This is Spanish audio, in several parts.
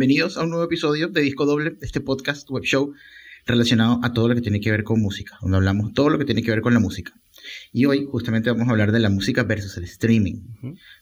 Bienvenidos a un nuevo episodio de Disco Doble, este podcast web show relacionado a todo lo que tiene que ver con música, donde hablamos todo lo que tiene que ver con la música. Y hoy justamente vamos a hablar de la música versus el streaming.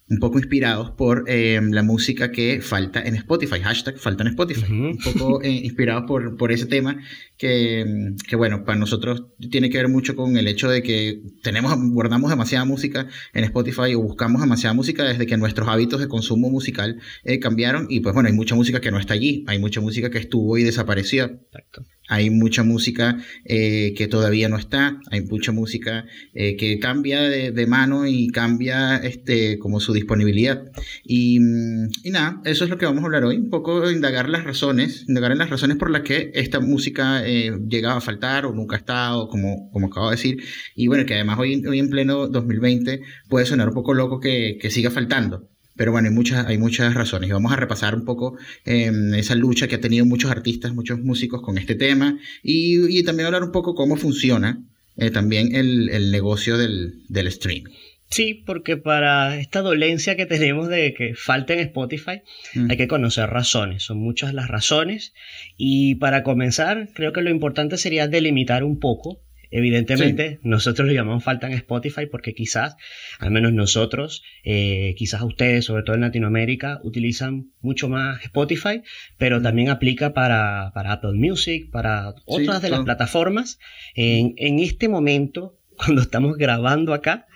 Un poco inspirados por eh, la música que falta en Spotify, hashtag falta en Spotify. Un poco eh, inspirados por, por ese tema que, que, bueno, para nosotros tiene que ver mucho con el hecho de que tenemos, guardamos demasiada música en Spotify o buscamos demasiada música desde que nuestros hábitos de consumo musical eh, cambiaron y pues bueno, hay mucha música que no está allí, hay mucha música que estuvo y desapareció. Exacto hay mucha música eh, que todavía no está, hay mucha música eh, que cambia de, mano y cambia este, como su disponibilidad. Y, mm, y, nada, eso es lo que vamos a hablar hoy, un poco indagar las razones, indagar en las razones por las que esta música eh, llegaba a faltar o nunca ha estado, como, como acabo de decir, y bueno, que además hoy, hoy en pleno 2020 puede sonar un poco loco que siga faltando. Pero bueno, hay muchas, hay muchas razones y vamos a repasar un poco em, esa lucha que ha tenido muchos artistas, muchos músicos con este tema y, también hablar un poco cómo funciona eh, también el, negocio del, del streaming. Sí, porque para esta dolencia que tenemos de que falta en Spotify, mm. hay que conocer razones. Son muchas las razones. Y para comenzar, creo que lo importante sería delimitar un poco Evidentemente, nosotros lo llamamos falta en Spotify porque quizás, al menos nosotros, eh, quizás ustedes, sobre todo en Latinoamérica, utilizan mucho más Spotify, pero también aplica para, Apple Music, para otras de las plataformas. En, este momento, cuando estamos grabando acá,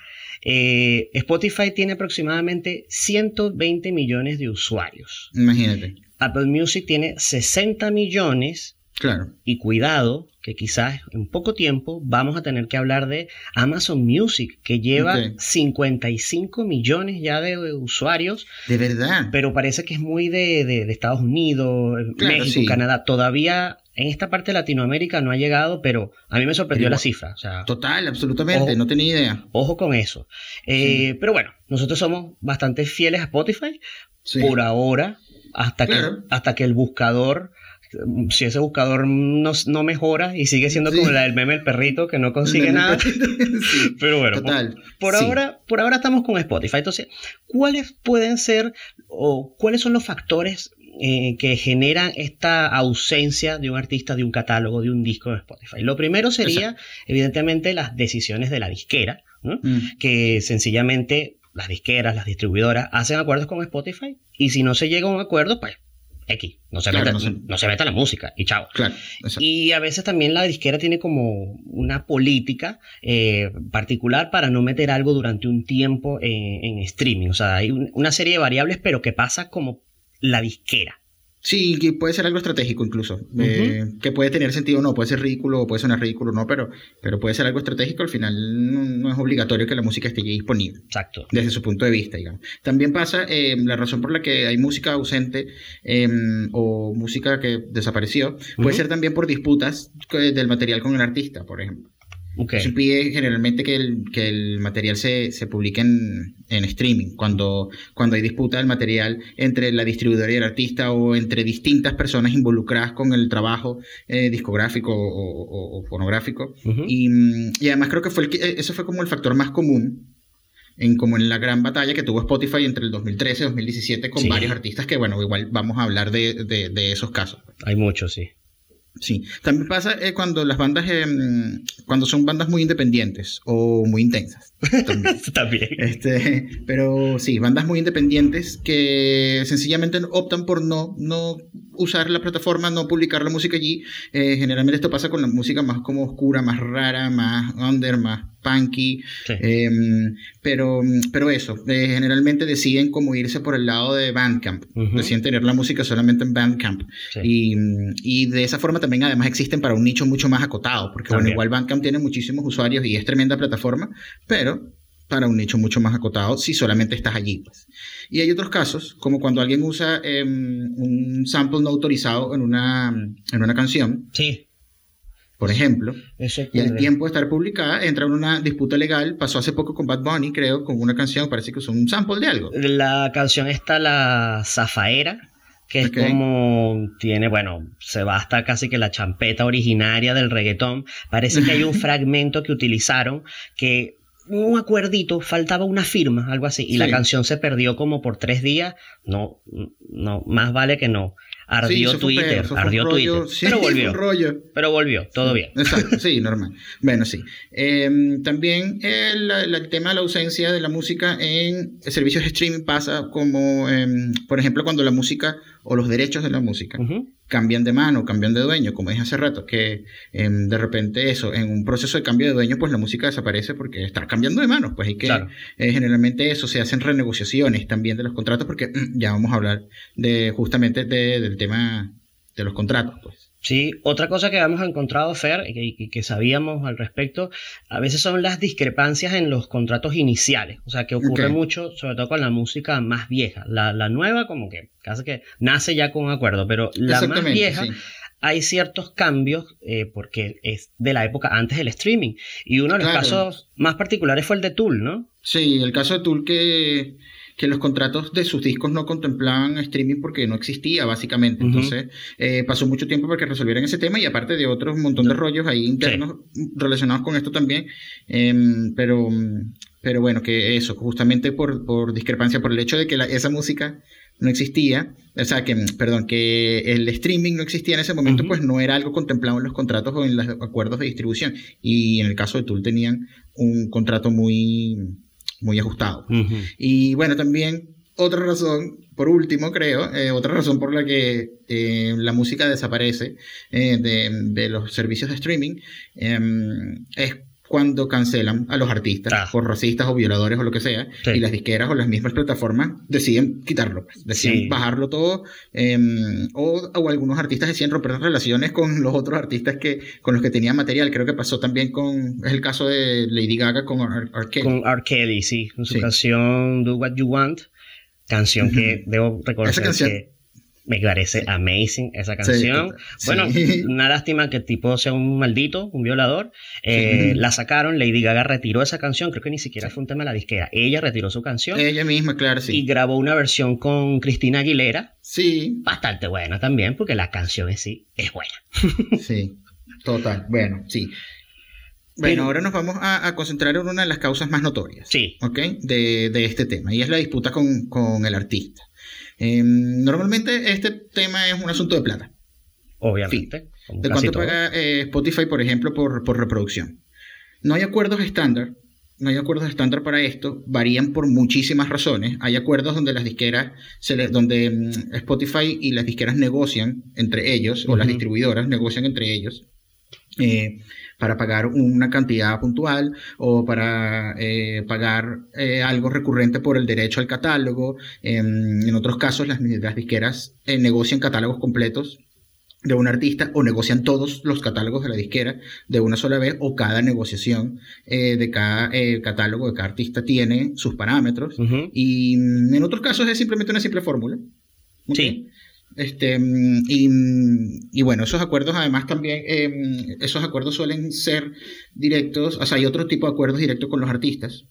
eh, Spotify tiene aproximadamente 120 millones de usuarios. Imagínate. Apple Music tiene 60 millones. Claro. Y cuidado, que quizás en poco tiempo vamos a tener que hablar de Amazon Music, que lleva 55 millones ya de usuarios. De verdad. Pero parece que es muy de, Estados Unidos, México, Canadá. Todavía en esta parte de Latinoamérica no ha llegado, pero a mí me sorprendió la cifra. total, absolutamente, no tenía idea. Ojo con eso. Eh, pero bueno, nosotros somos bastante fieles a Spotify por ahora, hasta, que, hasta que el buscador si ese buscador no, no, mejora y sigue siendo como la del meme el perrito que no consigue nada. Pero bueno, por, ahora, por ahora estamos con Spotify. Entonces, ¿cuáles pueden ser o cuáles son los factores eh, que generan esta ausencia de un artista, de un catálogo, de un disco de Spotify? Lo primero sería, evidentemente, las decisiones de la disquera, mm. que sencillamente las disqueras, las distribuidoras hacen acuerdos con Spotify y si no se llega a un acuerdo, pues X, no se, meta, no, se... meta la música y chao. y a veces también la disquera tiene como una política eh, particular para no meter algo durante un tiempo en, streaming. O sea, hay una serie de variables, pero que pasa como la disquera. Sí, que puede ser algo estratégico incluso, eh, que puede tener sentido o no, puede ser ridículo o puede sonar ridículo o no, pero, pero puede ser algo estratégico, al final no, es obligatorio que la música esté disponible. Exacto. Desde su punto de vista, digamos. También pasa eh, la razón por la que hay música ausente em, o música que desapareció, puede ser también por disputas del material con el artista, por ejemplo. Se pide generalmente que el, que el material se, se publique en, en, streaming, cuando, cuando hay disputa del material entre la distribuidora y el artista o entre distintas personas involucradas con el trabajo eh, discográfico o, o, fonográfico. y, y, además creo que fue el, eso fue como el factor más común en como en la gran batalla que tuvo Spotify entre el 2013 y 2017 con varios artistas que bueno, igual vamos a hablar de, de, de esos casos. Hay muchos, sí. Sí, también pasa eh, cuando las bandas, em, cuando son bandas muy independientes o muy intensas. También. Este, pero sí, bandas muy independientes que sencillamente optan por no, no usar la plataforma, no publicar la música allí. Eh, generalmente esto pasa con la música más como oscura, más rara, más under, más punky. Em, pero, pero eso, eh, generalmente deciden como irse por el lado de Bandcamp. Deciden tener la música solamente en Bandcamp. Y, y, de esa forma también además existen para un nicho mucho más acotado, porque bueno, igual Bandcamp tiene muchísimos usuarios y es tremenda plataforma, pero para un nicho mucho más acotado si solamente estás allí. Pues. Y hay otros casos, como cuando alguien usa em, un sample no autorizado en una, en una canción. Sí. Por ejemplo, y al tiempo de estar publicada, entra en una disputa legal. Pasó hace poco con Bad Bunny, creo, con una canción, parece que es un sample de algo. La canción está La Zafaera, que es como tiene, bueno, se va hasta casi que la champeta originaria del reggaetón. Parece que hay un fragmento que utilizaron que un acuerdito, faltaba una firma, algo así, y la canción se perdió como por tres días. No, no, más vale que no. Ardió Twitter, ardió Twitter. pero volvió. Pero volvió, todo bien. Exacto, sí, normal. Bueno, sí. Em, también el, el, tema de la ausencia de la música en servicios de streaming pasa como, em, por ejemplo, cuando la música o los derechos de la música cambian de mano, cambian de dueño, como dije hace rato, que em, de repente eso, en un proceso de cambio de dueño, pues la música desaparece porque está cambiando de manos, pues hay que eh, generalmente eso, se hacen renegociaciones también de los contratos, porque mm, ya vamos a hablar de justamente del tema de los contratos, pues. Sí, otra cosa que hemos encontrado, Fer, y que, sabíamos al respecto, a veces son las discrepancias en los contratos iniciales. O sea, que ocurre mucho, sobre todo con la música más vieja. La, nueva, como que casi que nace ya con un acuerdo, pero la más vieja. Hay ciertos cambios eh, porque es de la época antes del streaming. Y uno de los casos más particulares fue el de Tool, ¿no? Sí, el caso de Tool que que los contratos de sus discos no contemplaban streaming porque no existía, básicamente. Entonces, eh, pasó mucho tiempo para que resolvieran ese tema y aparte de otros un montón de rollos ahí internos relacionados con esto también. Em, pero, pero bueno, que eso, justamente por, por discrepancia, por el hecho de que esa música no existía, o sea, que, perdón, que el streaming no existía en ese momento, pues no era algo contemplado en los contratos o en los acuerdos de distribución. Y en el caso de Tool tenían un contrato muy muy ajustado. Y bueno, también otra razón, por último creo, eh, otra razón por la que eh, la música desaparece eh, de, de, los servicios de streaming em, es cuando cancelan a los artistas ah. por racistas o violadores o lo que sea, y las disqueras o las mismas plataformas deciden quitarlo, pues, deciden bajarlo todo, em, o, o, algunos artistas deciden romper relaciones con los otros artistas que, con los que tenían material. Creo que pasó también con, es el caso de Lady Gaga con R. Kelly. Con R. Kelly, sí, con su canción Do What You Want, canción que debo reconocer que me parece amazing esa canción. bueno, una lástima que el tipo sea un maldito, un violador. Eh, la sacaron, Lady Gaga retiró esa canción, creo que ni siquiera fue un tema de la disquera. Ella retiró su canción. Ella misma, claro, sí. Y grabó una versión con Cristina Aguilera. Sí. Bastante buena también, porque la canción en sí es buena. sí, total. Bueno, sí. Bueno, ahora nos vamos a, concentrar en una de las causas más notorias. Sí. ¿Ok? De, de este tema, y es la disputa con, con el artista. Em, normalmente este tema es un asunto de plata. Obviamente. De cuánto paga eh, Spotify, por ejemplo, por, reproducción. No hay acuerdos estándar. No hay acuerdos estándar para esto. Varían por muchísimas razones. Hay acuerdos donde las disqueras, se donde mm, Spotify y las disqueras negocian entre ellos, o las distribuidoras negocian entre ellos. Eh, para pagar una cantidad puntual o para eh, pagar eh, algo recurrente por el derecho al catálogo. en otros casos, las, disqueras eh, negocian catálogos completos de un artista o negocian todos los catálogos de la disquera de una sola vez o cada negociación de cada catálogo de cada artista tiene sus parámetros y mm, en otros casos es simplemente una simple fórmula. Sí. Este, mm, y, bueno, esos acuerdos además también, em, esos acuerdos suelen ser directos, o sea, hay otro tipo de acuerdos directos con los artistas.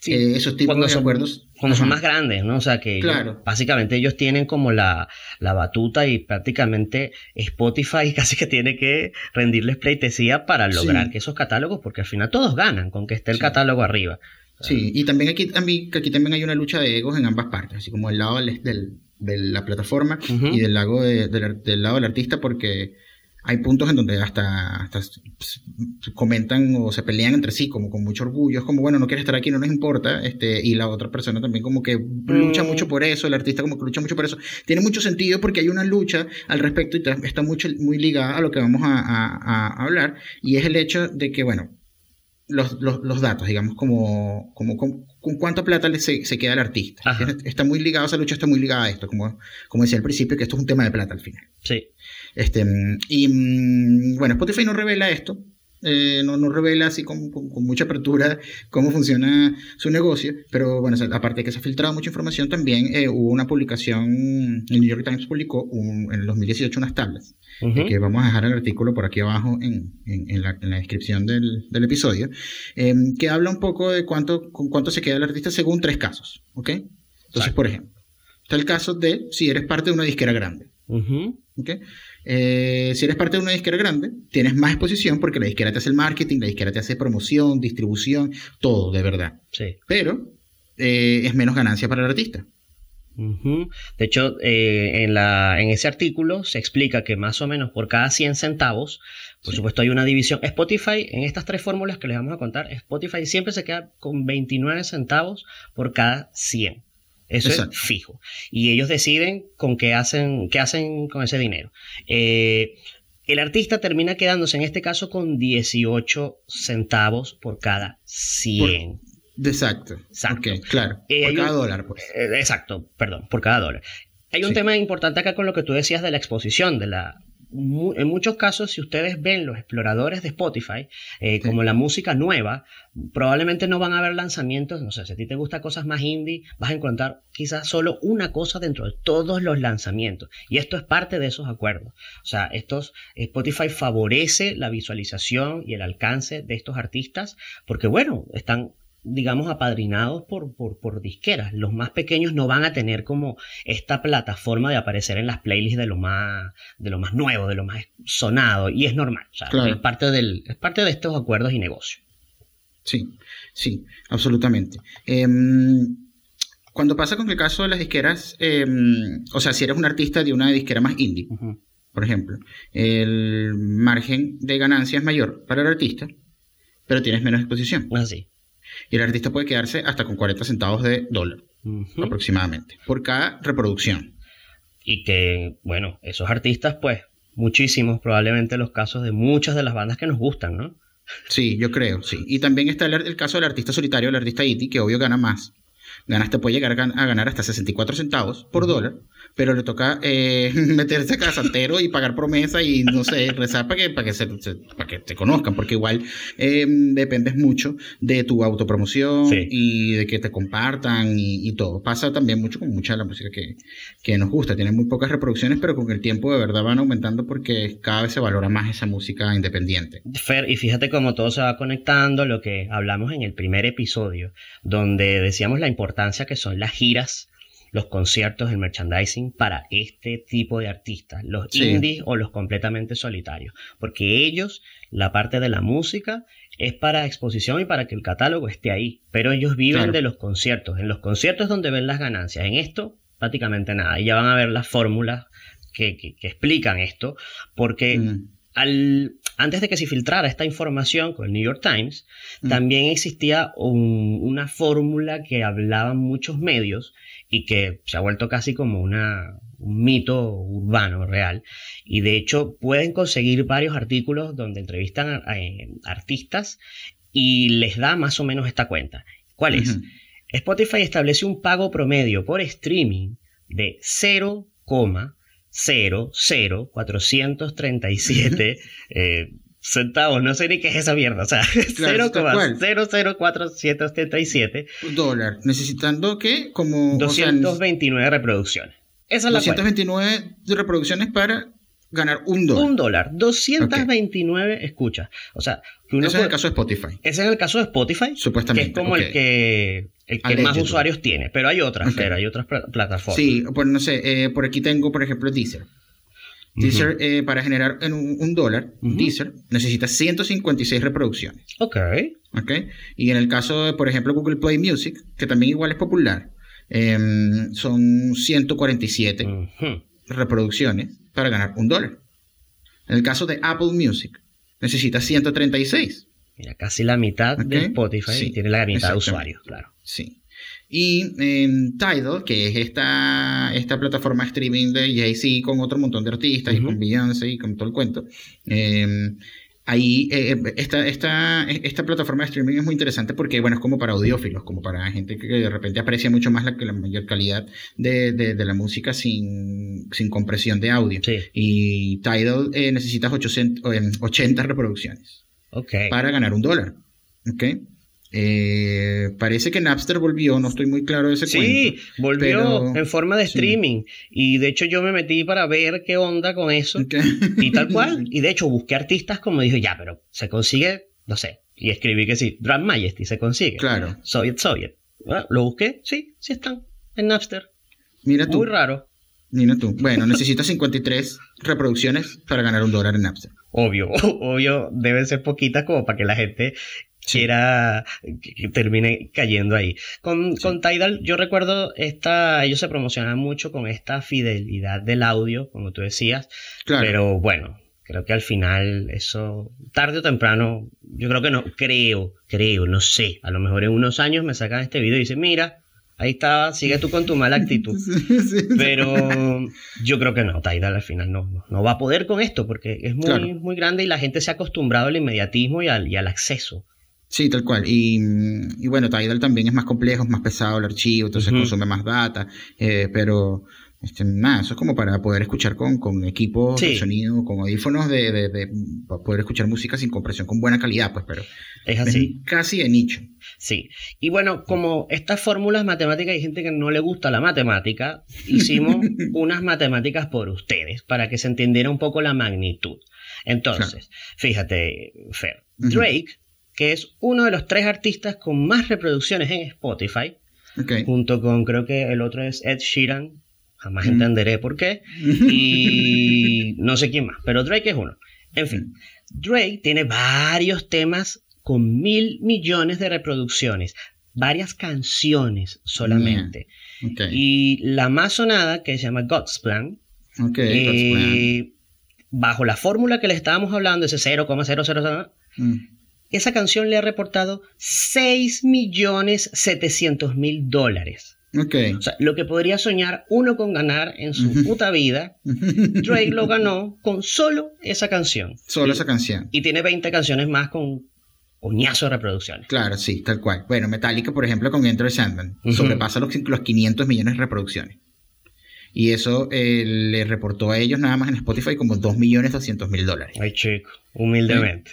Sí, eh, esos tipos de acuerdos. Cuando son más grandes, ¿no? O sea, que básicamente ellos tienen como la, batuta y prácticamente Spotify casi que tiene que rendirles pleitesía para lograr que esos catálogos, porque al final todos ganan con que esté el catálogo arriba. Sí, y también aquí, aquí también hay una lucha de egos en ambas partes, así como el lado del, de la plataforma y del, lado del lado del artista, porque hay puntos en donde hasta, hasta comentan o se pelean entre sí, como con mucho orgullo. Es como, bueno, no quieres estar aquí, no nos importa. Este, y la otra persona también como que lucha mm. mucho por eso, el artista como que lucha mucho por eso. Tiene mucho sentido porque hay una lucha al respecto y está mucho, muy ligada a lo que vamos a, a hablar. Y es el hecho de que, bueno, los, los, los, datos, digamos, como, como, con, cuánta plata le se, se, queda el artista. Está muy ligado, esa lucha está muy ligada a esto, como, como decía al principio, que esto es un tema de plata al final. Sí. Este, y mm, bueno, Spotify no revela esto, eh, no, no, revela así con, mucha apertura cómo funciona su negocio, pero bueno, aparte de que se ha filtrado mucha información, también eh, hubo una publicación, el New York Times publicó en el 2018 unas tablas, que vamos a dejar el artículo por aquí abajo en, en, la, en la, descripción del, del episodio, em, que habla un poco de cuánto, con cuánto se queda el artista según tres casos, ¿ok? Entonces, por ejemplo, está el caso de si eres parte de una disquera grande. ¿okay? Eh, si eres parte de una disquera grande, tienes más exposición porque la disquera te hace el marketing, la disquera te hace promoción, distribución, todo, de verdad. Sí. Pero eh, es menos ganancia para el artista. De hecho, eh, en, la, en ese artículo se explica que más o menos por cada 100 centavos, por supuesto hay una división. Spotify, en estas tres fórmulas que les vamos a contar, Spotify siempre se queda con 29 centavos por cada 100. Eso es fijo. Y ellos deciden con qué hacen, qué hacen con ese dinero. Eh, el artista termina quedándose en este caso con 18 centavos por cada 100. Exacto. Exacto. claro. Eh, por cada dólar, pues. Eh, exacto, perdón, por cada dólar. Hay un tema importante acá con lo que tú decías de la exposición, de la, en muchos casos, si ustedes ven los exploradores de Spotify, eh, como la música nueva, probablemente no van a ver lanzamientos. No sé, si a ti te gustan cosas más indie, vas a encontrar quizás solo una cosa dentro de todos los lanzamientos. Y esto es parte de esos acuerdos. O sea, estos, Spotify favorece la visualización y el alcance de estos artistas porque, bueno, están digamos, apadrinados por, por, disqueras. Los más pequeños no van a tener como esta plataforma de aparecer en las playlists de lo más, de lo más nuevo, de lo más sonado, y es normal. es, parte del, es parte de estos acuerdos y negocios. Sí, sí, absolutamente. Em, cuando pasa con el caso de las disqueras, em, o sea, si eres un artista de una disquera más indie, por ejemplo, el margen de ganancia es mayor para el artista, pero tienes menos exposición. Así. Y el artista puede quedarse hasta con 40 centavos de dólar aproximadamente por cada reproducción. Y que, bueno, esos artistas, pues, muchísimos, probablemente los casos de muchas de las bandas que nos gustan, ¿no? Sí, yo creo, sí. Y también está el, caso del artista solitario, el artista IT, que obvio gana más. Gana, te puede llegar a ganar hasta 64 centavos por dólar pero le toca eh, meterse a casantero y pagar promesa y no sé, rezar para que, para que, se, para que te conozcan, porque igual eh, dependes mucho de tu autopromoción y de que te compartan y, todo. Pasa también mucho con mucha de la música que, que nos gusta. Tiene muy pocas reproducciones, pero con el tiempo de verdad van aumentando porque cada vez se valora más esa música independiente. Fer, y fíjate cómo todo se va conectando, lo que hablamos en el primer episodio, donde decíamos la importancia que son las giras los conciertos, el merchandising para este tipo de artistas, los indies o los completamente solitarios, porque ellos, la parte de la música es para exposición y para que el catálogo esté ahí, pero ellos viven de los conciertos, en los conciertos es donde ven las ganancias, en esto prácticamente nada, y ya van a ver las fórmulas que, explican esto, porque... Mm. Al, antes de que se filtrara esta información con el New York Times, mm. también existía una fórmula que hablaban muchos medios y que se ha vuelto casi como una, un mito urbano real. Y de hecho pueden conseguir varios artículos donde entrevistan a, artistas y les da más o menos esta cuenta. ¿Cuál es? Spotify establece un pago promedio por streaming de 0,00437 eh, centavos, no sé ni qué es esa mierda, o sea, 0,004777 dólar, necesitando que como 229 reproducciones. Esa es 229 reproducciones para ganar un dólar. Un dólar, 229 escuchas. O sea, ese es el caso de Spotify. Ese es el caso de Spotify. Supuestamente. Que es como el que, el que más usuarios tiene. Pero hay otras, pero hay otras plataformas. Sí, pues no sé, eh, por aquí tengo, por ejemplo, Deezer. Deezer, eh, para generar en un, dólar, Deezer necesita 156 reproducciones. Ok. Ok. Y en el caso de, por ejemplo, Google Play Music, que también igual es popular, em, son 147 reproducciones para ganar un dólar. En el caso de Apple Music, necesita 136. Mira, casi la mitad de Spotify tiene la mitad de usuarios, claro. Sí. Y Tidal, que es esta, esta plataforma de streaming de Jay-Z con otro montón de artistas y con Beyoncé y con todo el cuento, em, ahí eh, eh, esta, esta, esta, plataforma de streaming es muy interesante porque, bueno, es como para audiófilos, como para gente que de repente aprecia mucho más la, la mayor calidad de, de, la música sin, sin, compresión de audio. Y Tidal eh, necesitas 800, 80 reproducciones para ganar un dólar. ¿okay? Eh, parece que Napster volvió, no estoy muy claro de ese sí, cuento. Sí, volvió en forma de streaming. Y de hecho yo me metí para ver qué onda con eso. Y tal cual. Y de hecho busqué artistas como dije, ya, pero se consigue, no sé. Y escribí que sí, Drum Majesty se consigue. Claro. Soviet Soviet. lo busqué, sí, sí están en Napster. Mira tú. Muy raro. Tú. Bueno, necesitas 53 reproducciones para ganar un dólar en Napster. Obvio, obvio, deben ser poquitas como para que la gente quiera que, termine cayendo ahí. Con, con, Tidal, yo recuerdo esta, ellos se promocionan mucho con esta fidelidad del audio, como tú decías, pero bueno, creo que al final eso, tarde o temprano, yo creo que no, creo, creo, no sé, a lo mejor en unos años me sacan este video y dicen, mira, ahí está, sigue tú con tu mala actitud. Pero yo creo que no, Tidal al final no, no va a poder con esto porque es muy, muy grande y la gente se ha acostumbrado al inmediatismo y al, y al acceso. Sí, tal cual. Y, y, bueno, Tidal también es más complejo, es más pesado el archivo, entonces consume más data, eh, pero este, nada, eso es como para poder escuchar con, con equipos de sonido, con audífonos, de, de, poder escuchar música sin compresión, con buena calidad, pues, pero es así. casi de nicho. Sí. Y bueno, como estas fórmulas matemáticas, hay gente que no le gusta la matemática, hicimos unas matemáticas por ustedes, para que se entendiera un poco la magnitud. Entonces, fíjate, Fer, Drake que es uno de los tres artistas con más reproducciones en Spotify, junto con creo que el otro es Ed Sheeran, jamás entenderé por qué, y no sé quién más, pero Drake es uno. En fin, Drake tiene varios temas con mil millones de reproducciones, varias canciones solamente. Y la más sonada, que se llama God's Plan, eh, bajo la fórmula que le estábamos hablando, ese 0,000, esa canción le ha reportado 6.700.000 dólares. Okay. O sea, lo que podría soñar uno con ganar en su puta vida, Drake lo ganó con solo esa canción. Solo esa canción. Y tiene 20 canciones más con coñazo de reproducciones. Claro, sí, tal cual. Bueno, Metallica, por ejemplo, con Enter Sandman, sobrepasa los, los 500 millones de reproducciones. Y eso eh, le reportó a ellos nada más en Spotify como 2.200.000 dólares. Ay, chico, humildemente.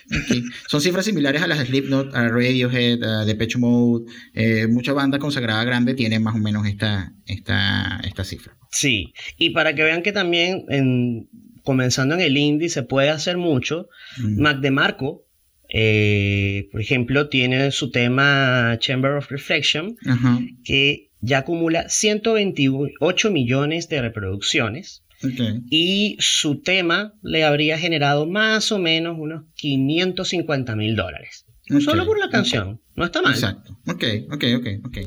Son cifras similares a las de Slipknot, a Radiohead, a Depeche Mode. Eh, mucha banda consagrada grande tiene más o menos esta, esta, esta cifra. Sí, y para que vean que también en, comenzando en el indie se puede hacer mucho, mm. Mac DeMarco, eh, por ejemplo, tiene su tema Chamber of Reflection, que ya acumula 128 millones de reproducciones. Y su tema le habría generado más o menos unos 550 mil dólares. Solo por la canción. No está mal. Exacto. Ok, ok, ok, ok.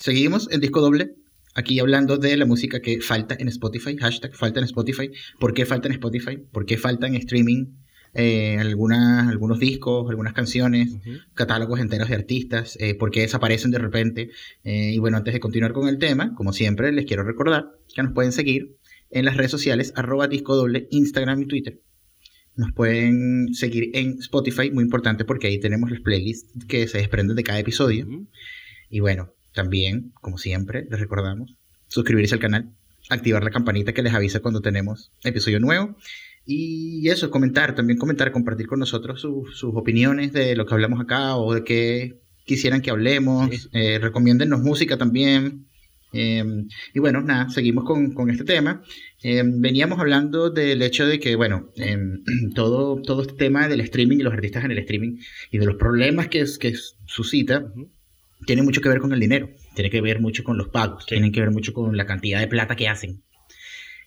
Seguimos en disco doble. Aquí hablando de la música que falta en Spotify. Hashtag falta en Spotify. ¿Por qué falta en Spotify? ¿Por qué falta en streaming? Eh, algunas, algunos discos, algunas canciones, catálogos enteros de artistas, eh, porque desaparecen de repente. Eh, y bueno, antes de continuar con el tema, como siempre, les quiero recordar que nos pueden seguir en las redes sociales arroba disco doble, Instagram y Twitter. Nos pueden seguir en Spotify, muy importante porque ahí tenemos las playlists que se desprenden de cada episodio. Y bueno, también, como siempre, les recordamos suscribirse al canal, activar la campanita que les avisa cuando tenemos episodio nuevo y eso, comentar, también comentar, compartir con nosotros sus opiniones de lo que hablamos acá o de qué quisieran que hablemos. Sí. Eh, recomiéndennos música también. Em, y bueno, nada, seguimos con, este tema. Em, veníamos hablando del hecho de que, bueno, em, todo, todo este tema del streaming y los artistas en el streaming y de los problemas que, que suscita, tiene mucho que ver con el dinero, tiene que ver mucho con los pagos, tiene que ver mucho con la cantidad de plata que hacen.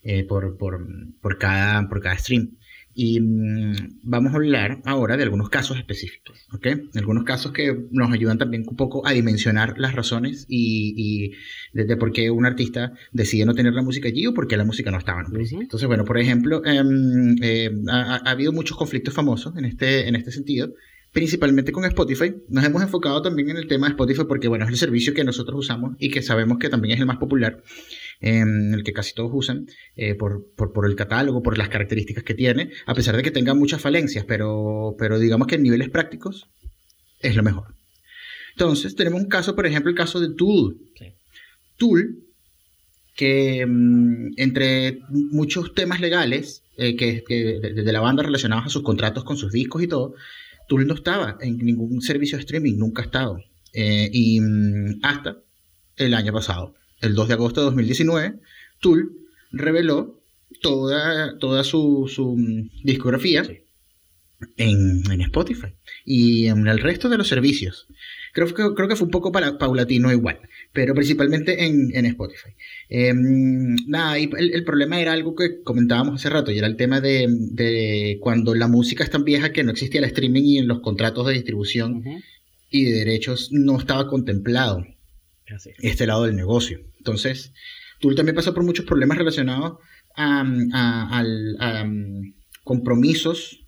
Eh, por, por, por, cada, por cada stream. Y mm, vamos a hablar ahora de algunos casos específicos, ¿ok? Algunos casos que nos ayudan también un poco a dimensionar las razones y, y de, por qué un artista decide no tener la música allí o por qué la música no estaba en un principio. Entonces, bueno, por ejemplo, em, eh, ha, ha, habido muchos conflictos famosos en este, en este sentido, principalmente con Spotify. Nos hemos enfocado también en el tema de Spotify porque, bueno, es el servicio que nosotros usamos y que sabemos que también es el más popular el que casi todos usan, eh, por, por, por, el catálogo, por las características que tiene, a pesar de que tenga muchas falencias, pero, pero digamos que en niveles prácticos es lo mejor. Entonces, tenemos un caso, por ejemplo, el caso de Tool. Tool, que mm, entre muchos temas legales eh, que, que de, de, la banda relacionados a sus contratos con sus discos y todo, Tool no estaba en ningún servicio de streaming, nunca ha estado. Eh, y mm, hasta el año pasado el 2 de agosto de 2019, Tool reveló toda, toda su, su discografía en, en, Spotify y en el resto de los servicios. Creo que, creo que fue un poco para, paulatino igual, pero principalmente en, en Spotify. Eh, nada, y el, el, problema era algo que comentábamos hace rato, y era el tema de, de, cuando la música es tan vieja que no existía el streaming y en los contratos de distribución. Uh -huh y de derechos no estaba contemplado este lado del negocio. Entonces, Tool también pasó por muchos problemas relacionados a, compromisos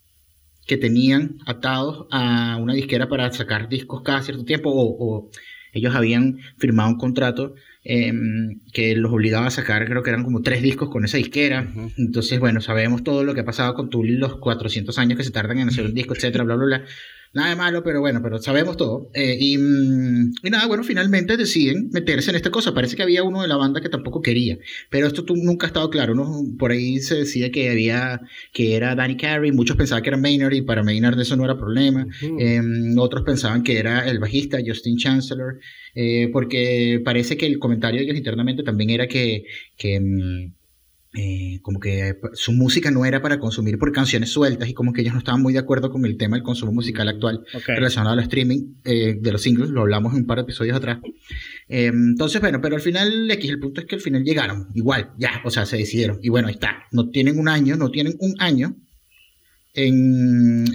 que tenían atados a una disquera para sacar discos cada cierto tiempo o, ellos habían firmado un contrato em, que los obligaba a sacar, creo que eran como tres discos con esa disquera. Entonces, bueno, sabemos todo lo que ha pasado con Tool los 400 años que se tardan en hacer un disco, etcétera, bla, bla, bla. Nada de malo, pero bueno, pero sabemos todo. Eh, mm, y, nada, bueno, finalmente deciden meterse en esta cosa. Parece que había uno de la banda que tampoco quería, pero esto nunca ha estado claro. ¿no? Por ahí se decía que había, que era Danny Carey, muchos pensaban que era Maynard y para Maynard eso no era problema. Em, otros pensaban que era el bajista Justin Chancellor, eh, porque parece que el comentario de ellos internamente también era que, que mm, eh, como que su música no era para consumir por canciones sueltas y como que ellos no estaban muy de acuerdo con el tema del consumo musical mm, actual relacionado al streaming eh, de los singles, lo hablamos en un par de episodios atrás. Eh, entonces, bueno, pero al final, aquí el punto es que al final llegaron, igual, ya, o sea, se decidieron. Y bueno, ahí está, no tienen un año, no tienen un año en,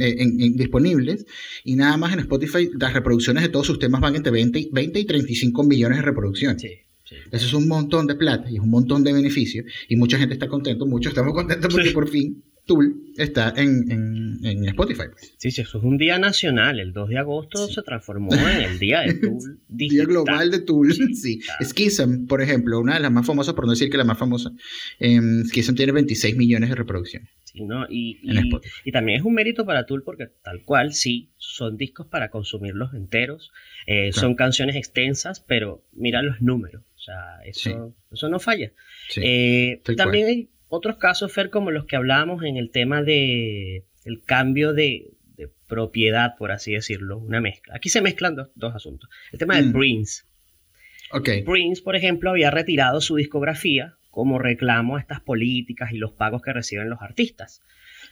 disponibles y nada más en Spotify las reproducciones de todos sus temas van entre 20, 20 y 35 millones de reproducciones. Sí. Eso es un montón de plata y es un montón de beneficios. Y mucha gente está contento, muchos estamos contentos porque por fin Tool está en, Spotify. Sí, sí, eso es un día nacional. El 2 de agosto se transformó en el día de Tool. día global de Tool, sí. Schism, por ejemplo, una de las más famosas, por no decir que la más famosa. Eh, Schism tiene 26 millones de reproducciones. Sí, ¿no? Y, y, también es un mérito para Tool porque tal cual, sí, son discos para consumirlos enteros. Eh, son canciones extensas, pero mira los números. O sea, eso, eso no falla. Eh, también hay otros casos, Fer, como los que hablábamos en el tema de el cambio de, propiedad, por así decirlo, una mezcla. Aquí se mezclan dos, asuntos. El tema de mm. Prince. Okay. Prince, por ejemplo, había retirado su discografía como reclamo a estas políticas y los pagos que reciben los artistas.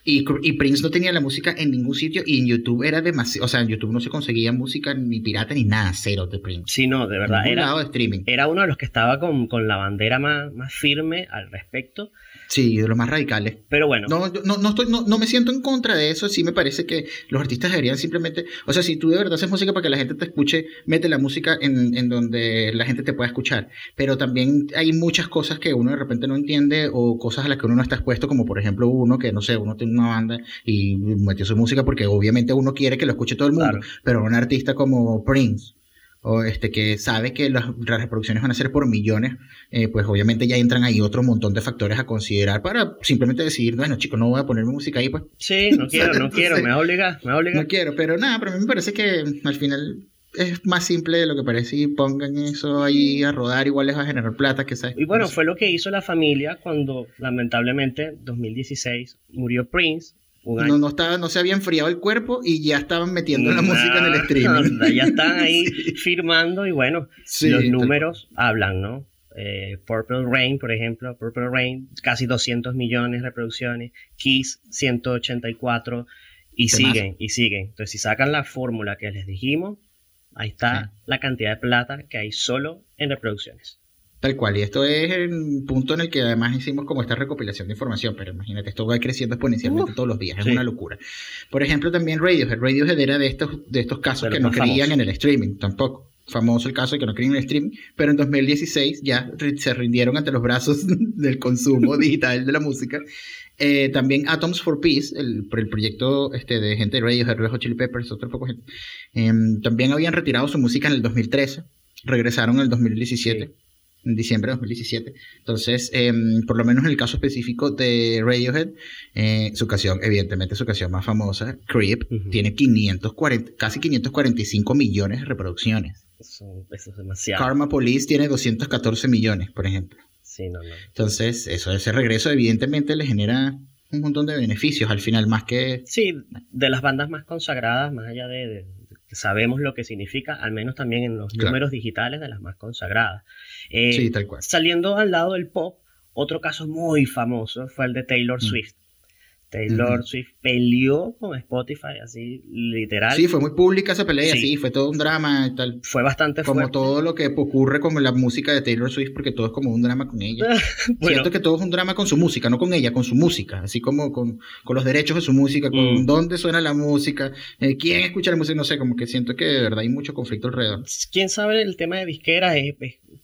Y, Prince no tenía la música en ningún sitio y en YouTube era demasiado, o sea, en YouTube no se conseguía música ni pirata ni nada, cero de Prince. Sí, no, de verdad. Era, de streaming. era uno de los que estaba con, con la bandera más, más firme al respecto. Sí, de los más radicales. Pero bueno. No, no, no, estoy, no, no, me siento en contra de eso. Sí me parece que los artistas deberían simplemente. O sea, si tú de verdad haces música para que la gente te escuche, mete la música en, en donde la gente te pueda escuchar. Pero también hay muchas cosas que uno de repente no entiende o cosas a las que uno no está expuesto, como por ejemplo uno que, no sé, uno tiene una banda y metió su música porque obviamente uno quiere que lo escuche todo el mundo. Pero un artista como Prince o este que sabe que las, reproducciones van a ser por millones, eh, pues obviamente ya entran ahí otro montón de factores a considerar para simplemente decidir, bueno, chicos, no voy a poner mi música ahí, pues. Sí, no quiero, no quiero, me va a obligar, me va a obligar. No quiero, pero nada, pero a mí me parece que al final es más simple de lo que parece y pongan eso ahí a rodar, igual les va a generar plata, que sabes. Y bueno, fue lo que hizo la familia cuando lamentablemente 2016 murió Prince no, no, estaba, no se había enfriado el cuerpo y ya estaban metiendo la música en el streaming. ya están ahí firmando y bueno, los números hablan, ¿no? Eh, Purple Rain, por ejemplo, Purple Rain, casi 200 millones de reproducciones, Kiss, 184, y siguen, y siguen. Entonces, si sacan la fórmula que les dijimos, ahí está la cantidad de plata que hay solo en reproducciones. Tal cual, y esto es el punto en el que además hicimos como esta recopilación de información, pero imagínate, esto va creciendo exponencialmente todos los días, es una locura. Por ejemplo, también Radiohead, Radiohead era de estos, de estos casos que no creían en el streaming, tampoco. Famoso el caso de que no creían en el streaming, pero en 2016 ya se rindieron ante los brazos del consumo digital de la música. Eh, también Atoms for Peace, el, el proyecto este, de gente de Radiohead, Red Hot Chili Peppers, otro poco gente, em, también habían retirado su música en el 2013, regresaron en el 2017 en diciembre de 2017. Entonces, em, por lo menos en el caso específico de Radiohead, eh, su canción, evidentemente su canción más famosa, Creep, tiene 540, casi 545 millones de reproducciones. Eso, es demasiado. Karma Police tiene 214 millones, por ejemplo. Sí, no, no. Entonces, eso, ese regreso evidentemente le genera un montón de beneficios al final, más que... Sí, de las bandas más consagradas, más allá de, sabemos lo que significa, al menos también en los números digitales de las más consagradas. Eh, sí, tal cual. Saliendo al lado del pop, otro caso muy famoso fue el de Taylor mm. Swift. Taylor Swift peleó con Spotify, así literal. Sí, fue muy pública esa pelea, sí, fue todo un drama y tal. Fue bastante Como todo lo que ocurre con la música de Taylor Swift, porque todo es como un drama con ella. Siento que todo es un drama con su música, no con ella, con su música, así como con, los derechos de su música, con mm. dónde suena la música, eh, quién escucha la música, no sé, como que siento que de verdad hay mucho conflicto alrededor. Quién sabe el tema de disqueras, es,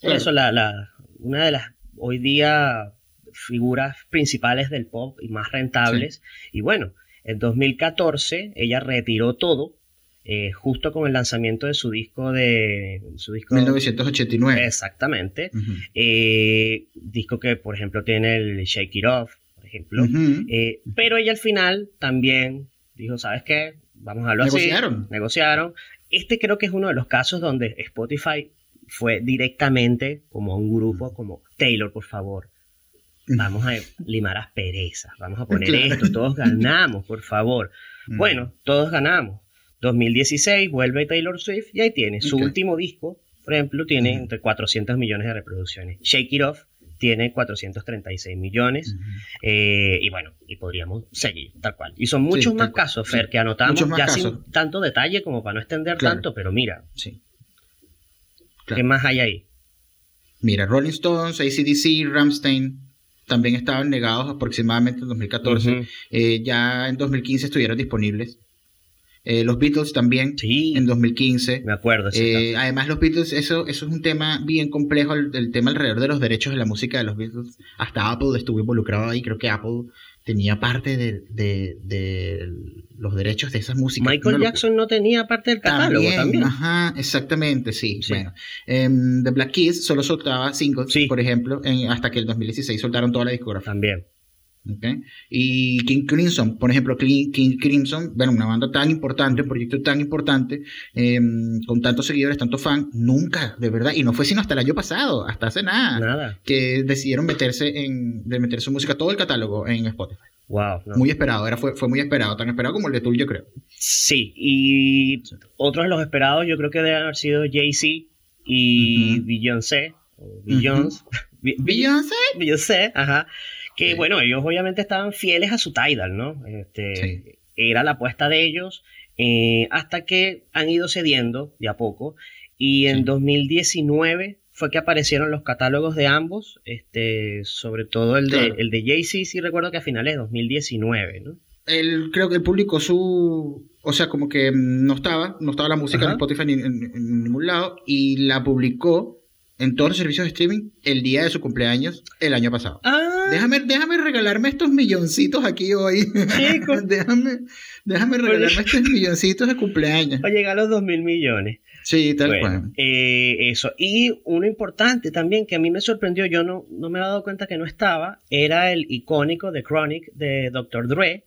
eso, la, la, una de las hoy día figuras principales del pop y más rentables. Y bueno, en 2014 ella retiró todo, eh, justo con el lanzamiento de su disco de... Su disco, 1989. Exactamente. Eh, disco que, por ejemplo, tiene el Shake It Off, por ejemplo. Eh, pero ella al final también dijo, ¿sabes qué? Vamos a hablar Negociaron. Negociaron. Este creo que es uno de los casos donde Spotify fue directamente como un grupo, como Taylor, por favor, vamos a limar asperezas, vamos a poner esto, todos ganamos, por favor. Mm. Bueno, todos ganamos. 2016 vuelve Taylor Swift y ahí tiene su último disco, por ejemplo, tiene entre 400 millones de reproducciones. Shake It Off tiene 436 millones. Eh, y bueno, y podríamos seguir, tal cual. Y son muchos más casos, Fer, que anotamos ya sin tanto detalle como para no extender tanto, pero mira. Sí. ¿Qué más hay ahí? Mira, Rolling Stones, ACDC, Ramstein, también estaban negados aproximadamente en 2014. Eh, ya en 2015 estuvieron disponibles. Eh, los Beatles también en 2015. Me acuerdo. Eh, además, los Beatles, eso, eso es un tema bien complejo, el, tema alrededor de los derechos de la música de los Beatles. Hasta Apple estuvo involucrado ahí. Creo que Apple tenía parte de, los derechos de esas músicas. Michael Jackson no tenía parte del catálogo también. Ajá, exactamente, sí. Bueno, em, The Black Keys solo soltaba singles, por ejemplo, hasta que el 2016 soltaron toda la discografía. También. Y King Crimson, por ejemplo, King Crimson, bueno, una banda tan importante, un proyecto tan importante, em, con tantos seguidores, tantos fans, nunca, de verdad, y no fue sino hasta el año pasado, hasta hace nada, nada. que decidieron meterse en, de meter su música, todo el catálogo en Spotify. Wow. Muy esperado, era, fue, fue muy esperado, tan esperado como el de tú, yo creo. Sí, y otros de los esperados yo creo que deben haber sido Jay-Z y Beyoncé, Beyoncé, Beyoncé, Beyoncé, ajá, que bueno, ellos obviamente estaban fieles a su Tidal, ¿no? Este, Era la apuesta de ellos eh, hasta que han ido cediendo de a poco. Y en 2019 fue que aparecieron los catálogos de ambos, este, sobre todo el de, el de Jay-Z, sí recuerdo que a finales de 2019, ¿no? Él, creo que él publicó su. O sea, como que no estaba, no estaba la música en Spotify ni en, ningún lado, y la publicó en todos los servicios de streaming el día de su cumpleaños el año pasado. Ah. Déjame, déjame regalarme estos milloncitos aquí hoy. déjame, déjame regalarme estos milloncitos de cumpleaños. Para llegar a los dos mil millones. Sí, tal cual. Eh, eso. Y uno importante también que a mí me sorprendió, yo no, no me había dado cuenta que no estaba, era el icónico de Chronic de Dr. Dre,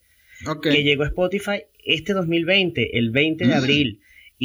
que llegó a Spotify este 2020, el 20 de mm.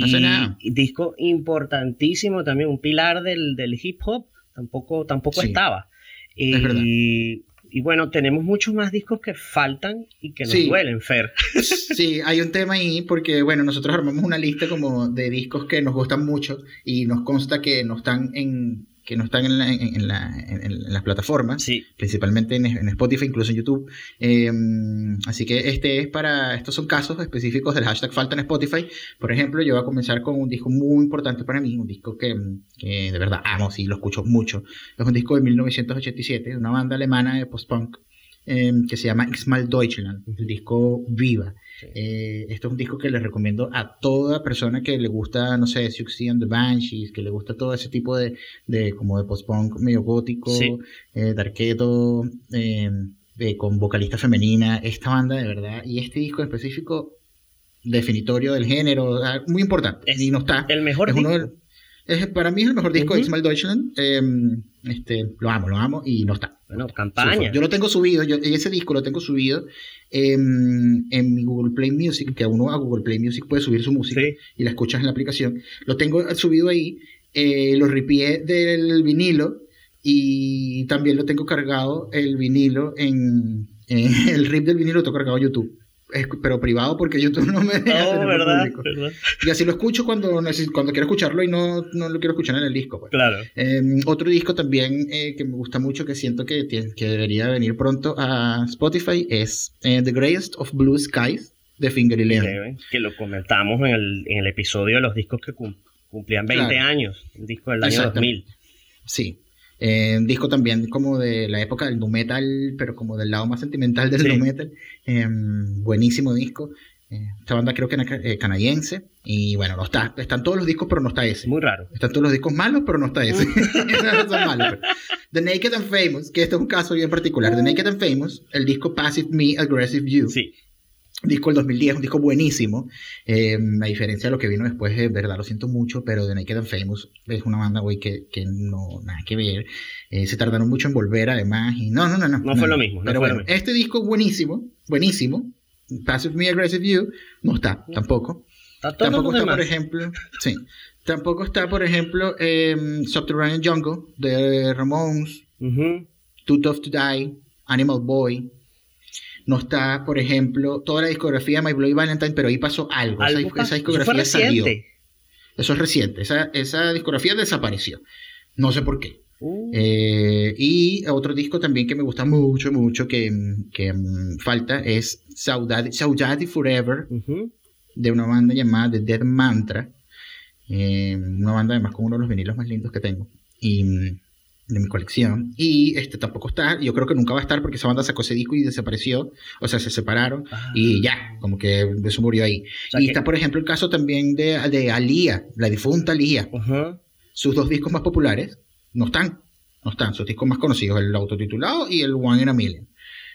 Abril. Y, disco importantísimo también, un pilar del, hip hop, tampoco, tampoco estaba. Y, y, bueno, tenemos muchos más discos que faltan y que nos duelen, Fer. Sí, hay un tema ahí porque, bueno, nosotros armamos una lista como de discos que nos gustan mucho y nos consta que no están en que no están en, en, las plataformas, principalmente en, Spotify, incluso en YouTube. Em, así que este es para, estos son casos específicos del hashtag falta en Spotify. Por ejemplo, yo voy a comenzar con un disco muy importante para mí, un disco que, de verdad amo, sí, lo escucho mucho. Es un disco de 1987, de una banda alemana de post-punk em, que se llama Xmal Deutschland, el disco Viva. Eh, esto es un disco que les recomiendo a toda persona que le gusta, no sé, Siouxsie and the Banshees, que le gusta todo ese tipo de, de como de post-punk medio gótico, eh, darketo, eh, con vocalista femenina. Esta banda, de verdad, y este disco específico, definitorio del género, ah, muy importante. y no está. El mejor es disco. Uno es, para mí es el mejor disco de Ismael Deutschland. Em, este, lo amo, lo amo y no está. Bueno, campaña. Yo lo tengo subido, yo, ese disco lo tengo subido en, mi Google Play Music, que uno a Google Play Music puede subir su música y la escuchas en la aplicación. Lo tengo subido ahí, eh, lo ripié del vinilo y también lo tengo cargado el vinilo en, el rip del vinilo lo tengo cargado en YouTube. Pero privado porque YouTube no me deja oh, ¿verdad? Y así lo escucho cuando, cuando quiero escucharlo y no, no lo quiero escuchar en el disco. Pues. Claro. Em, otro disco también eh, que me gusta mucho, que siento que, que debería venir pronto a Spotify, es eh, The Greatest of Blue Skies de Finger Eleven. que lo comentamos en el, en el, episodio de los discos que cumplían 20 años, el disco del año 2000. Sí, eh, disco también como de la época del nu metal, pero como del lado más sentimental del nu metal. Em, buenísimo disco. Eh, esta banda creo que es eh, canadiense. Y bueno, no está. Están todos los discos, pero no está ese. Muy raro. Están todos los discos malos, pero no está ese. Son malos. The Naked and Famous, que este es un caso bien particular. The Naked and Famous, el disco Passive Me, Aggressive You. Sí disco del 2010, un disco buenísimo, eh, a diferencia de lo que vino después, de verdad lo siento mucho, pero The Naked and Famous es una banda, güey, que, que no, nada que ver, eh, se tardaron mucho en volver además, y no, no, no, no. No, fue lo mismo. pero bueno, este disco buenísimo, buenísimo, Passive Me Aggressive You, no está, tampoco. tampoco está, por ejemplo, sí, tampoco está, por ejemplo, eh, Subterranean Jungle de Ramones, Too Tough to Die, Animal Boy, no está, por ejemplo, toda la discografía de My Bloody Valentine, pero ahí pasó algo. esa, discografía salió. Eso es reciente. Esa, esa discografía desapareció. No sé por qué. Uh. Eh, y otro disco también que me gusta mucho, mucho, que, que mm, falta es Saudade, Forever, de una banda llamada The Dead Mantra. Eh, una banda además con uno de los vinilos más lindos que tengo. Y mm, de mi colección. Y este tampoco está, yo creo que nunca va a estar porque esa banda sacó ese disco y desapareció, o sea, se separaron y ya, como que eso murió ahí. y está, por ejemplo, el caso también de, de Alía, la difunta Alía. Sus dos discos más populares no están, no están, sus discos más conocidos, el autotitulado y el One in a Million.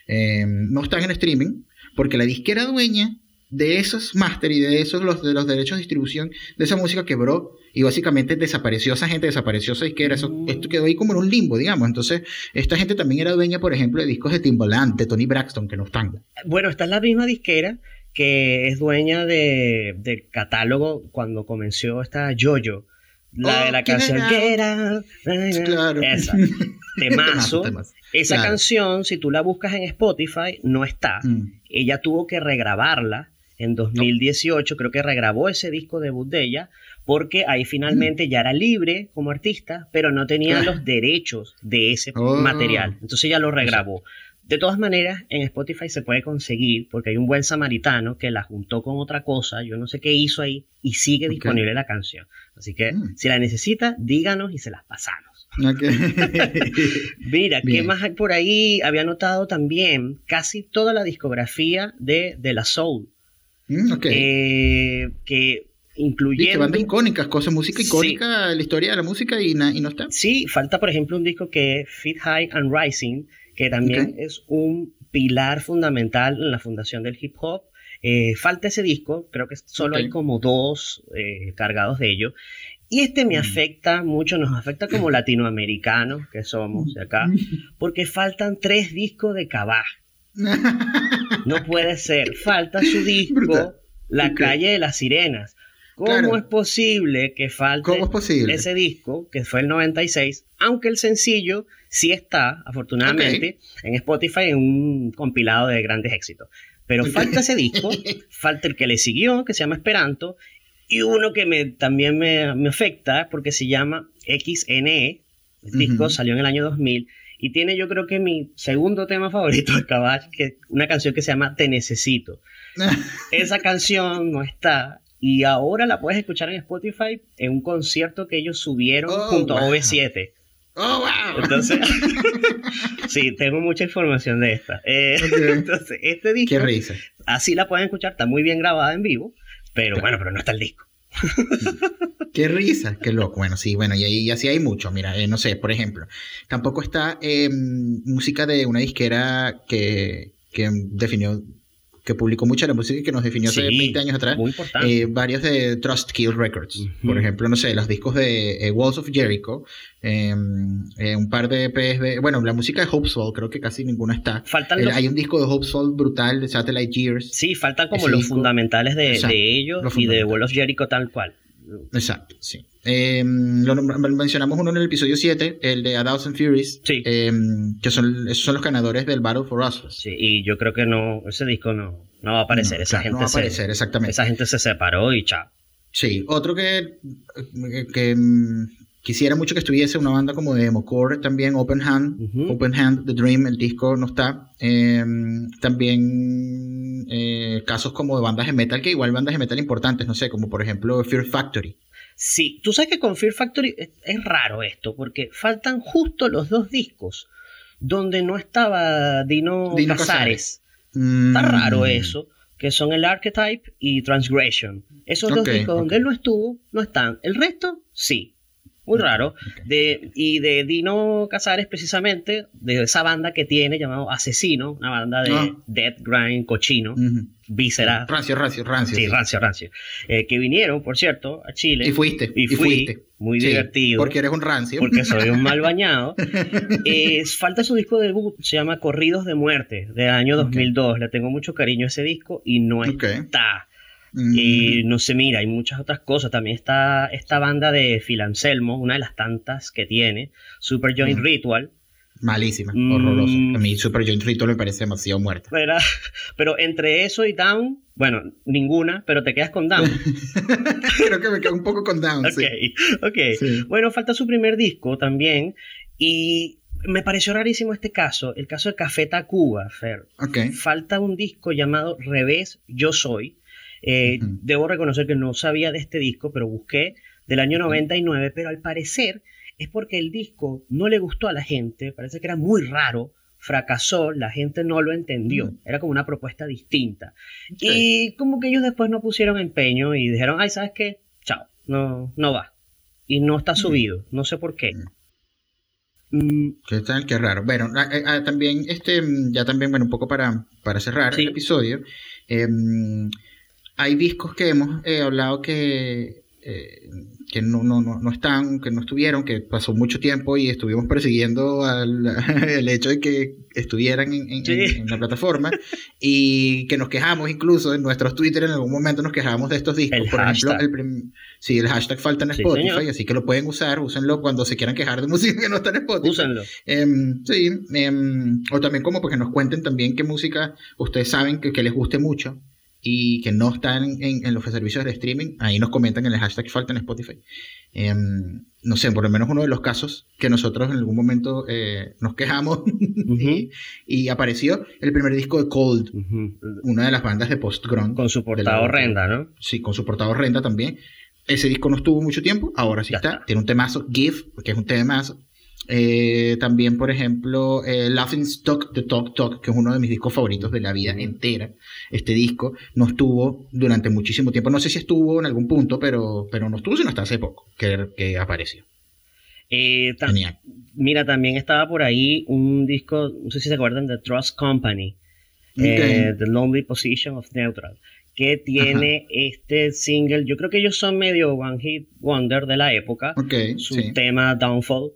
Eh, no están en streaming porque la disquera dueña de esos máster y de esos los, de los derechos de distribución de esa música quebró y básicamente desapareció esa gente, desapareció esa disquera, eso, mm. esto quedó ahí como en un limbo, digamos. Entonces, esta gente también era dueña, por ejemplo, de discos de Timbaland, de Tony Braxton, que no están. Bueno, esta es la misma disquera que es dueña de, del catálogo cuando comenzó esta Jojo. La de la oh, canción que era. Claro. Esa. Temazo. Esa canción, si tú la buscas en Spotify, no está. Mm. Ella tuvo que regrabarla en 2018, creo que regrabó ese disco debut de ella, porque ahí finalmente ya era libre como artista, pero no tenía los derechos de ese oh. material. Entonces ya lo regrabó. De todas maneras, en Spotify se puede conseguir, porque hay un buen samaritano que la juntó con otra cosa, yo no sé qué hizo ahí, y sigue disponible la canción. Así que mm. si la necesita, díganos y se las pasamos. Mira, ¿qué más hay por ahí? Había notado también casi toda la discografía de, de La Soul. Mm, eh, que incluyendo... bandas icónicas, cosas, música icónica, la historia de la música y, y, no está. Sí, falta por ejemplo un disco que es Fit High and Rising, que también es un pilar fundamental en la fundación del hip hop. Eh, falta ese disco, creo que solo hay como dos eh, cargados de ello. Y este me mm. afecta mucho, nos afecta como latinoamericanos que somos de acá, porque faltan tres discos de Cabaj. No puede ser. Falta su disco, La calle de las sirenas. ¿Cómo es posible que falte ese disco, que fue el 96, aunque el sencillo sí está, afortunadamente, en Spotify en un compilado de grandes éxitos? Pero falta ese disco, falta el que le siguió, que se llama Esperanto, y uno que me, también me, afecta porque se llama XNE. El disco salió en el año 2000 y tiene yo creo que mi segundo tema favorito de Cabach, que una canción que se llama Te Necesito. Esa canción no está y ahora la puedes escuchar en Spotify en un concierto que ellos subieron oh, junto a OV7. Oh, wow. Entonces, sí, tengo mucha información de esta. Eh, entonces, este disco, Qué risa. así la pueden escuchar, está muy bien grabada en vivo, pero bueno, pero no está el disco. Qué risa, qué loco. Bueno, sí, bueno, y, así hay mucho. Mira, eh, no sé, por ejemplo, tampoco está em, música de una disquera que, que definió que publicó mucha la música que nos definió hace 20 años atrás. Muy eh, varios de Trust Kill Records. Por ejemplo, no sé, los discos de eh, Walls of Jericho. Em, eh, un par de EPs de. Bueno, la música de Hopesfall, creo que casi ninguna está. Faltan Hay un disco de Hopesfall brutal de Satellite Years. Sí, faltan como los fundamentales de, ellos y de Walls of Jericho tal cual. Exacto, sí. Em, lo, mencionamos uno en el episodio 7, el de A Thousand Furies, em, que son, esos son los ganadores del Battle for Us. Sí, y yo creo que no, ese disco no, no va a aparecer. esa gente no va a aparecer, exactamente. Esa gente se separó y chao. Sí, otro que, que, quisiera mucho que estuviese una banda como de Emocore también, Open Hand, Open Hand, The Dream, el disco no está. Em, también eh, casos como de bandas de metal, que igual bandas de metal importantes, no sé, como por ejemplo Fear Factory. Sí, tú sabes que con Fear Factory es, raro esto, porque faltan justo los dos discos donde no estaba Dino, Casares. Está raro mm. eso que son el Archetype y Transgression. Esos dos discos donde él no estuvo, no están. El resto, sí. Muy raro. De, y de Dino Casares, precisamente, de esa banda que tiene llamado Asesino, una banda de ah. Death Grind cochino, víscera. Rancio, rancio, rancio. Sí, rancio, rancio. Eh, que vinieron, por cierto, a Chile. Y fuiste. Y, fuiste. Muy divertido. Porque eres un rancio. Porque soy un mal bañado. eh, falta su disco de debut, se llama Corridos de Muerte, del año 2002. Le tengo mucho cariño a ese disco y no está. Y no se mira, hay muchas otras cosas. También está esta banda de Phil Anselmo, una de las tantas que tiene, Super Joint Ritual. Malísima, mm. horrorosa. A mí Super Joint Ritual me parece demasiado muerta. Pero entre eso y Down, bueno, ninguna, pero te quedas con Down. Creo que me quedo un poco con Down, sí. Ok, Bueno, falta su primer disco también. Y me pareció rarísimo este caso, el caso de Café Tacuba, Fer. Falta un disco llamado Revés Yo Soy, eh, debo reconocer que no sabía de este disco, pero busqué del año 99, pero al parecer es porque el disco no le gustó a la gente, parece que era muy raro, fracasó, la gente no lo entendió, era como una propuesta distinta. Y como que ellos después no pusieron empeño y dijeron, ay, ¿sabes qué? Chao, no, no va. Y no está subido, no sé por qué. Mm. ¿Qué tal? Qué raro. Bueno, también, este, ya también, bueno, un poco para, para cerrar el episodio. Em, hay discos que hemos eh, hablado que, eh, que no, no, no, están, que no estuvieron, que pasó mucho tiempo y estuvimos persiguiendo el hecho de que estuvieran en, la plataforma y que nos quejamos incluso en nuestros Twitter en algún momento nos quejamos de estos discos. Por ejemplo, el sí, el hashtag falta en Spotify, así que lo pueden usar, úsenlo cuando se quieran quejar de música que no está en Spotify. Úsenlo. Em, sí, em, o también como porque nos cuenten también qué música ustedes saben que, que les guste mucho y que no están en, los servicios de streaming, ahí nos comentan en el hashtag falta en Spotify. Em, no sé, por lo menos uno de los casos que nosotros en algún momento eh, nos quejamos y, apareció el primer disco de Cold, una de las bandas de post-grunge. Con su portada horrenda, ¿no? Sí, con su portada horrenda también. Ese disco no estuvo mucho tiempo, ahora sí está. Tiene un temazo, Give, que es un temazo. Eh, también, por ejemplo, eh, Laughing Stock de Talk Talk, que es uno de mis discos favoritos de la vida entera. Este disco no estuvo durante muchísimo tiempo. No sé si estuvo en algún punto, pero, pero no estuvo sino hasta hace poco que, que apareció. Eh, Mira, también estaba por ahí un disco, no sé si se acuerdan, de Trust Company, The Lonely Position of Neutral, que tiene este single. Yo creo que ellos son medio One Hit Wonder de la época. su tema Downfall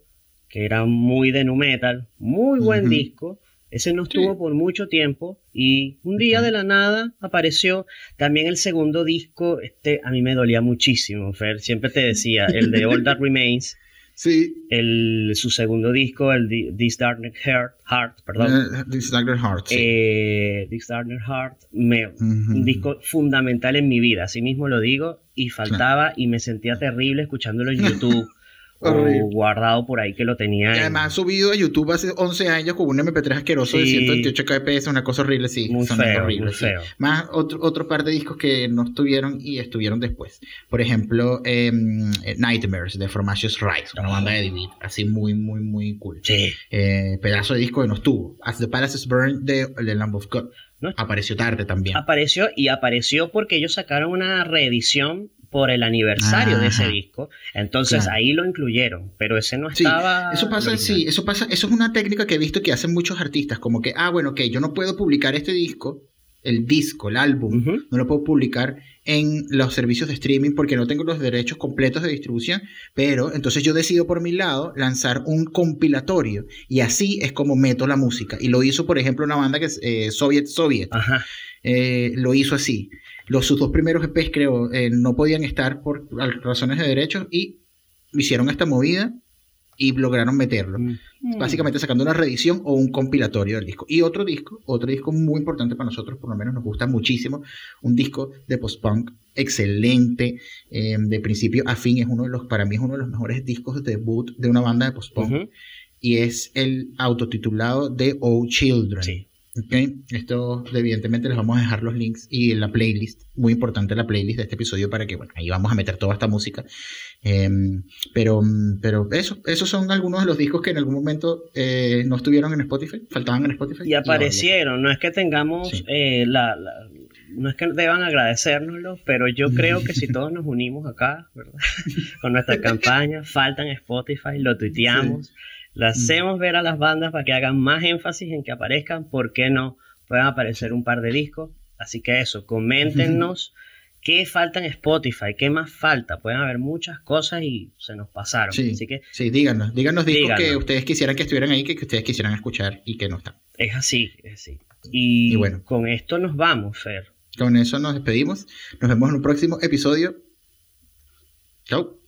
que era muy de nu metal, muy buen disco. Ese no estuvo por mucho tiempo y un día de la nada apareció también el segundo disco. Este a mí me dolía muchísimo, Fer. Siempre te decía, el de All That Remains. Sí. El, su segundo disco, el This Darker Heart, Heart perdón. Uh, This Darker Heart. Eh, This Darker Heart, me, un disco fundamental en mi vida, así mismo lo digo, y faltaba y me sentía terrible escuchándolo en YouTube. o guardado por ahí que lo tenía. Y además subido a YouTube hace 11 años con un MP3 asqueroso de 128 kbps, una cosa horrible, sí. Muy feo, muy feo. Más otro, otro par de discos que no estuvieron y estuvieron después. Por ejemplo, em, eh, Nightmares de Formacious Rise, una banda de David, así muy, muy, muy cool. Sí. Eh, pedazo de disco que no estuvo. As the Palaces Burn de The Lamb of God. Apareció tarde también. Apareció y apareció porque ellos sacaron una reedición por el aniversario de ese disco. Entonces ahí lo incluyeron, pero ese no estaba. eso pasa, sí, eso pasa. Eso es una técnica que he visto que hacen muchos artistas, como que, ah, bueno, que yo no puedo publicar este disco, el disco, el álbum, no lo puedo publicar en los servicios de streaming porque no tengo los derechos completos de distribución, pero entonces yo decido por mi lado lanzar un compilatorio y así es como meto la música. Y lo hizo, por ejemplo, una banda que es eh, Soviet Soviet. Eh, lo hizo así. Los, sus dos primeros EPs, creo, eh, no podían estar por razones de derechos y hicieron esta movida y lograron meterlo. Mm. Básicamente sacando una reedición o un compilatorio del disco. Y otro disco, otro disco muy importante para nosotros, por lo menos nos gusta muchísimo, un disco de post-punk excelente, em, de principio a fin, es uno de los, para mí es uno de los mejores discos de debut de una banda de post-punk. Y es el autotitulado de Oh Children. Ok, esto evidentemente les vamos a dejar los links y la playlist, muy importante la playlist de este episodio para que, bueno, ahí vamos a meter toda esta música. Em, pero, pero eso, esos son algunos de los discos que en algún momento eh, no estuvieron en Spotify, faltaban en Spotify. Y aparecieron, no es que tengamos eh, la, no es que deban agradecérnoslo, pero yo creo que si todos nos unimos acá, ¿verdad? Con nuestra campaña, faltan Spotify, lo tuiteamos. Le hacemos ver a las bandas para que hagan más énfasis en que aparezcan, ¿por qué no? Pueden aparecer un par de discos. Así que eso, coméntenos qué falta en Spotify, qué más falta. Pueden haber muchas cosas y se nos pasaron. Sí, Así que, sí díganos, díganos discos que ustedes quisieran que estuvieran ahí, que, ustedes quisieran escuchar y que no están. Es así, es así. Y, bueno, con esto nos vamos, Fer. Con eso nos despedimos. Nos vemos en un próximo episodio. Chao.